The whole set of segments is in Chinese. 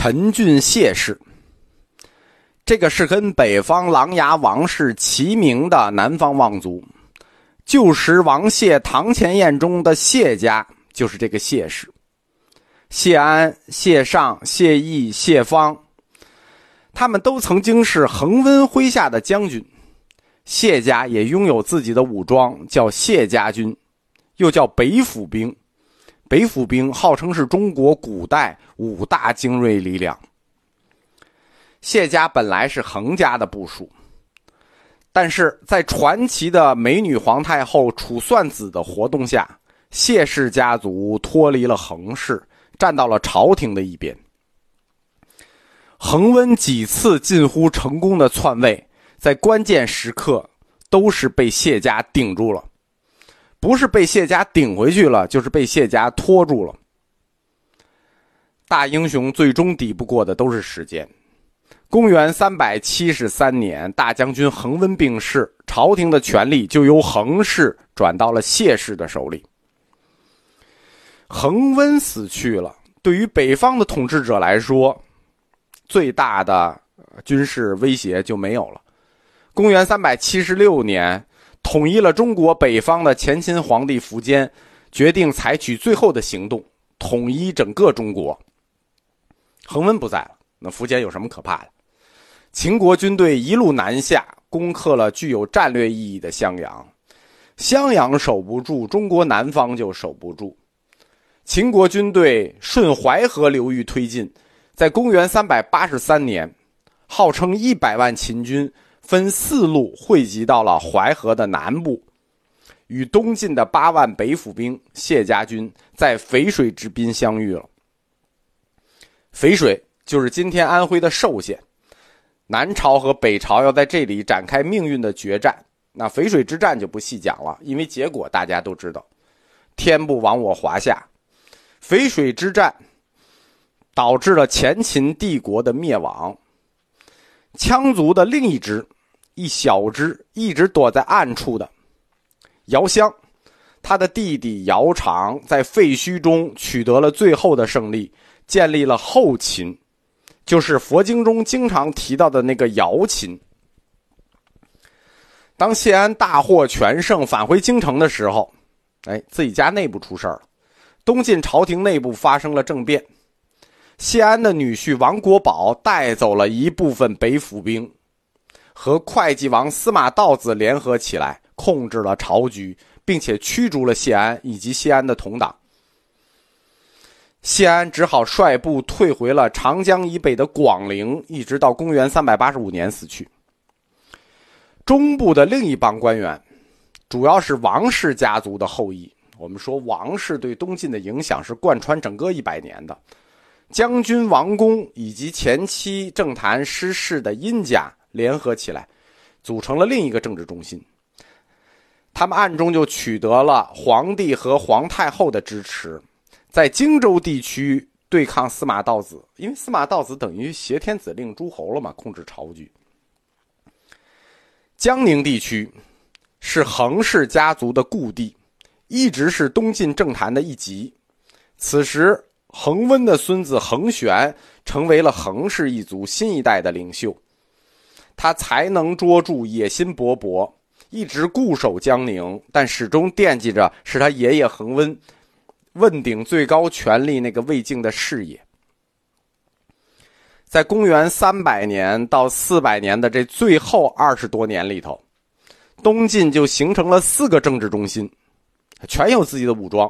陈俊谢氏，这个是跟北方琅琊王氏齐名的南方望族。旧时王谢、堂前燕中的谢家就是这个谢氏。谢安、谢尚、谢毅、谢方，他们都曾经是恒温麾下的将军。谢家也拥有自己的武装，叫谢家军，又叫北府兵。北府兵号称是中国古代五大精锐力量。谢家本来是恒家的部属，但是在传奇的美女皇太后楚算子的活动下，谢氏家族脱离了恒氏，站到了朝廷的一边。恒温几次近乎成功的篡位，在关键时刻都是被谢家顶住了。不是被谢家顶回去了，就是被谢家拖住了。大英雄最终抵不过的都是时间。公元三百七十三年，大将军恒温病逝，朝廷的权力就由恒氏转到了谢氏的手里。恒温死去了，对于北方的统治者来说，最大的军事威胁就没有了。公元三百七十六年。统一了中国北方的前秦皇帝苻坚，决定采取最后的行动，统一整个中国。恒温不在了，那苻坚有什么可怕的？秦国军队一路南下，攻克了具有战略意义的襄阳。襄阳守不住，中国南方就守不住。秦国军队顺淮河流域推进，在公元三百八十三年，号称一百万秦军。分四路汇集到了淮河的南部，与东晋的八万北府兵谢家军在淝水之滨相遇了。淝水就是今天安徽的寿县，南朝和北朝要在这里展开命运的决战。那淝水之战就不细讲了，因为结果大家都知道，天不亡我华夏。淝水之战导致了前秦帝国的灭亡，羌族的另一支。一小支一直躲在暗处的姚襄，他的弟弟姚长在废墟中取得了最后的胜利，建立了后秦，就是佛经中经常提到的那个姚秦。当谢安大获全胜返回京城的时候，哎，自己家内部出事了，东晋朝廷内部发生了政变，谢安的女婿王国宝带走了一部分北府兵。和会稽王司马道子联合起来，控制了朝局，并且驱逐了谢安以及谢安的同党。谢安只好率部退回了长江以北的广陵，一直到公元三百八十五年死去。中部的另一帮官员，主要是王氏家族的后裔。我们说王氏对东晋的影响是贯穿整个一百年的。将军王公以及前期政坛失势的殷家。联合起来，组成了另一个政治中心。他们暗中就取得了皇帝和皇太后的支持，在荆州地区对抗司马道子，因为司马道子等于挟天子令诸侯了嘛，控制朝局。江宁地区是恒氏家族的故地，一直是东晋政坛的一极。此时，恒温的孙子恒玄成为了恒氏一族新一代的领袖。他才能卓著，野心勃勃，一直固守江宁，但始终惦记着是他爷爷恒温问鼎最高权力那个魏晋的事业。在公元三百年到四百年的这最后二十多年里头，东晋就形成了四个政治中心，全有自己的武装。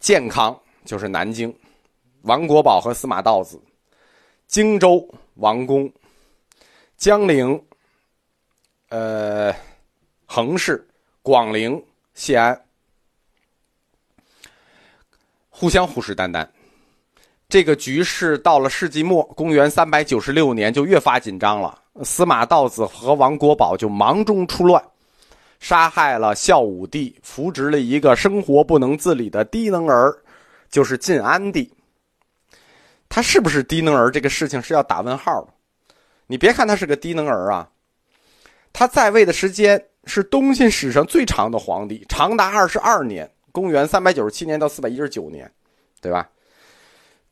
建康就是南京，王国宝和司马道子；荆州王公。江陵，呃，衡氏、广陵、谢安，互相虎视眈眈。这个局势到了世纪末，公元三百九十六年就越发紧张了。司马道子和王国宝就忙中出乱，杀害了孝武帝，扶植了一个生活不能自理的低能儿，就是晋安帝。他是不是低能儿？这个事情是要打问号的。你别看他是个低能儿啊，他在位的时间是东晋史上最长的皇帝，长达二十二年，公元三百九十七年到四百一十九年，对吧？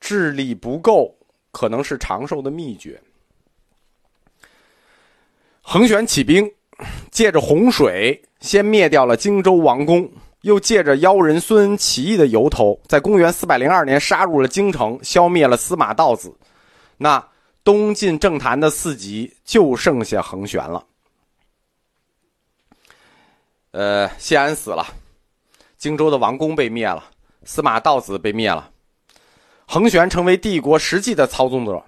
智力不够，可能是长寿的秘诀。桓玄起兵，借着洪水先灭掉了荆州王宫，又借着妖人孙恩起义的由头，在公元四百零二年杀入了京城，消灭了司马道子。那东晋政坛的四极就剩下桓玄了。呃，谢安死了，荆州的王宫被灭了，司马道子被灭了，桓玄成为帝国实际的操纵者，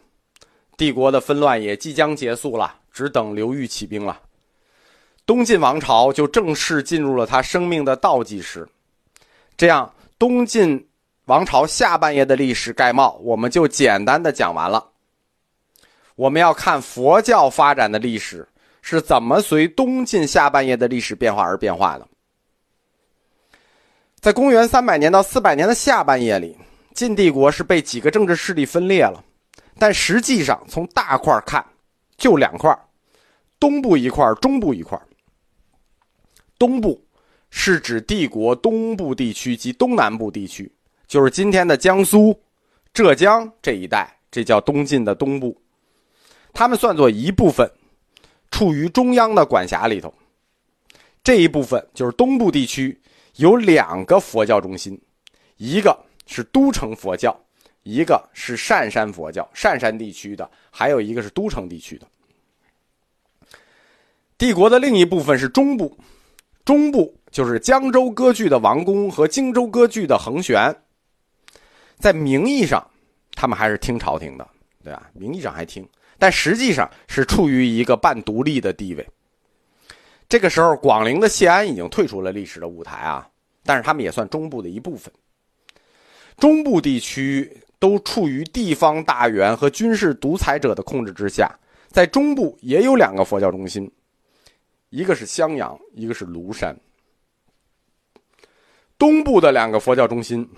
帝国的纷乱也即将结束了，只等刘裕起兵了。东晋王朝就正式进入了他生命的倒计时。这样，东晋王朝下半叶的历史概貌，我们就简单的讲完了。我们要看佛教发展的历史。是怎么随东晋下半叶的历史变化而变化的？在公元三百年到四百年的下半叶里，晋帝国是被几个政治势力分裂了，但实际上从大块看，就两块：东部一块，中部一块。东部是指帝国东部地区及东南部地区，就是今天的江苏、浙江这一带，这叫东晋的东部，他们算作一部分。处于中央的管辖里头，这一部分就是东部地区，有两个佛教中心，一个是都城佛教，一个是单山佛教。单山地区的，还有一个是都城地区的。帝国的另一部分是中部，中部就是江州割据的王公和荆州割据的桓玄。在名义上，他们还是听朝廷的，对吧？名义上还听。但实际上是处于一个半独立的地位。这个时候，广陵的谢安已经退出了历史的舞台啊，但是他们也算中部的一部分。中部地区都处于地方大员和军事独裁者的控制之下，在中部也有两个佛教中心，一个是襄阳，一个是庐山。东部的两个佛教中心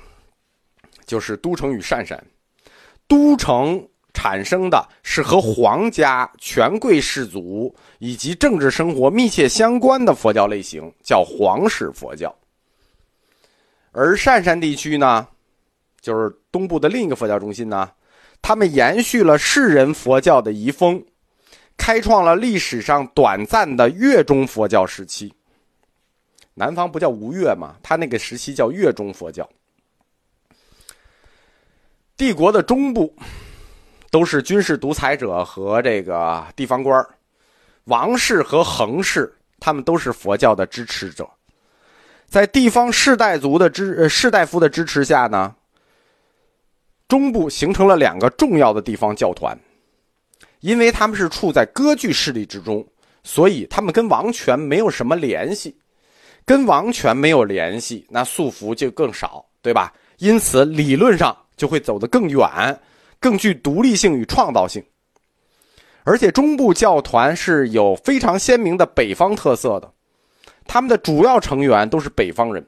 就是都城与单山，都城。产生的是和皇家、权贵士族以及政治生活密切相关的佛教类型，叫皇室佛教。而单山地区呢，就是东部的另一个佛教中心呢，他们延续了世人佛教的遗风，开创了历史上短暂的月中佛教时期。南方不叫吴越嘛，他那个时期叫月中佛教。帝国的中部。都是军事独裁者和这个地方官王室和恒氏，他们都是佛教的支持者，在地方士大族的支士大夫的支持下呢，中部形成了两个重要的地方教团，因为他们是处在割据势力之中，所以他们跟王权没有什么联系，跟王权没有联系，那束缚就更少，对吧？因此理论上就会走得更远。更具独立性与创造性，而且中部教团是有非常鲜明的北方特色的，他们的主要成员都是北方人，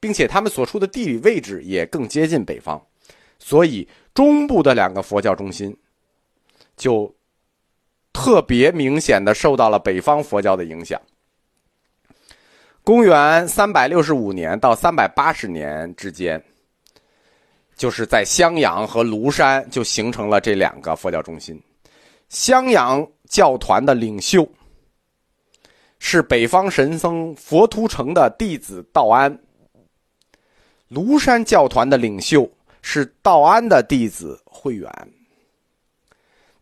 并且他们所处的地理位置也更接近北方，所以中部的两个佛教中心就特别明显的受到了北方佛教的影响。公元三百六十五年到三百八十年之间。就是在襄阳和庐山就形成了这两个佛教中心。襄阳教团的领袖是北方神僧佛图澄的弟子道安，庐山教团的领袖是道安的弟子慧远。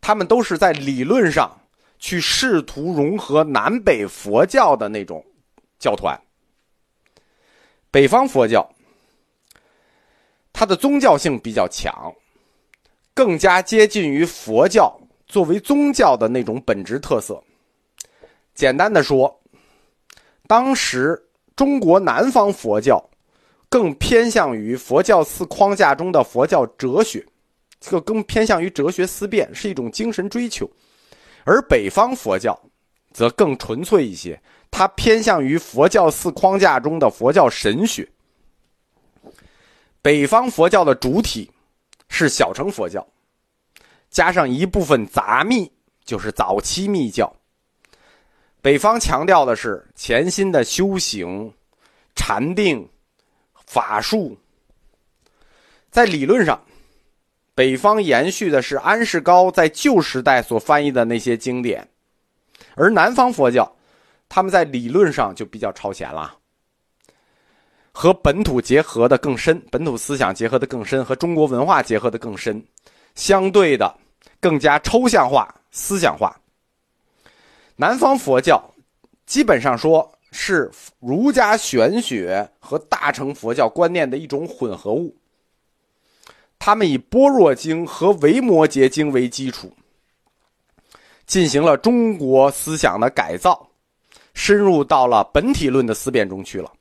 他们都是在理论上去试图融合南北佛教的那种教团。北方佛教。它的宗教性比较强，更加接近于佛教作为宗教的那种本质特色。简单的说，当时中国南方佛教更偏向于佛教寺框架中的佛教哲学，这更偏向于哲学思辨，是一种精神追求；而北方佛教则更纯粹一些，它偏向于佛教寺框架中的佛教神学。北方佛教的主体是小乘佛教，加上一部分杂密，就是早期密教。北方强调的是潜心的修行、禅定、法术。在理论上，北方延续的是安世高在旧时代所翻译的那些经典，而南方佛教，他们在理论上就比较超前了，和本土结合的更深，本土思想结合的更深，和中国文化结合的更深，相对的更加抽象化、思想化。南方佛教基本上说是儒家玄学和大乘佛教观念的一种混合物。他们以《般若经》和《维摩诘经》为基础，进行了中国思想的改造，深入到了本体论的思辨中去了。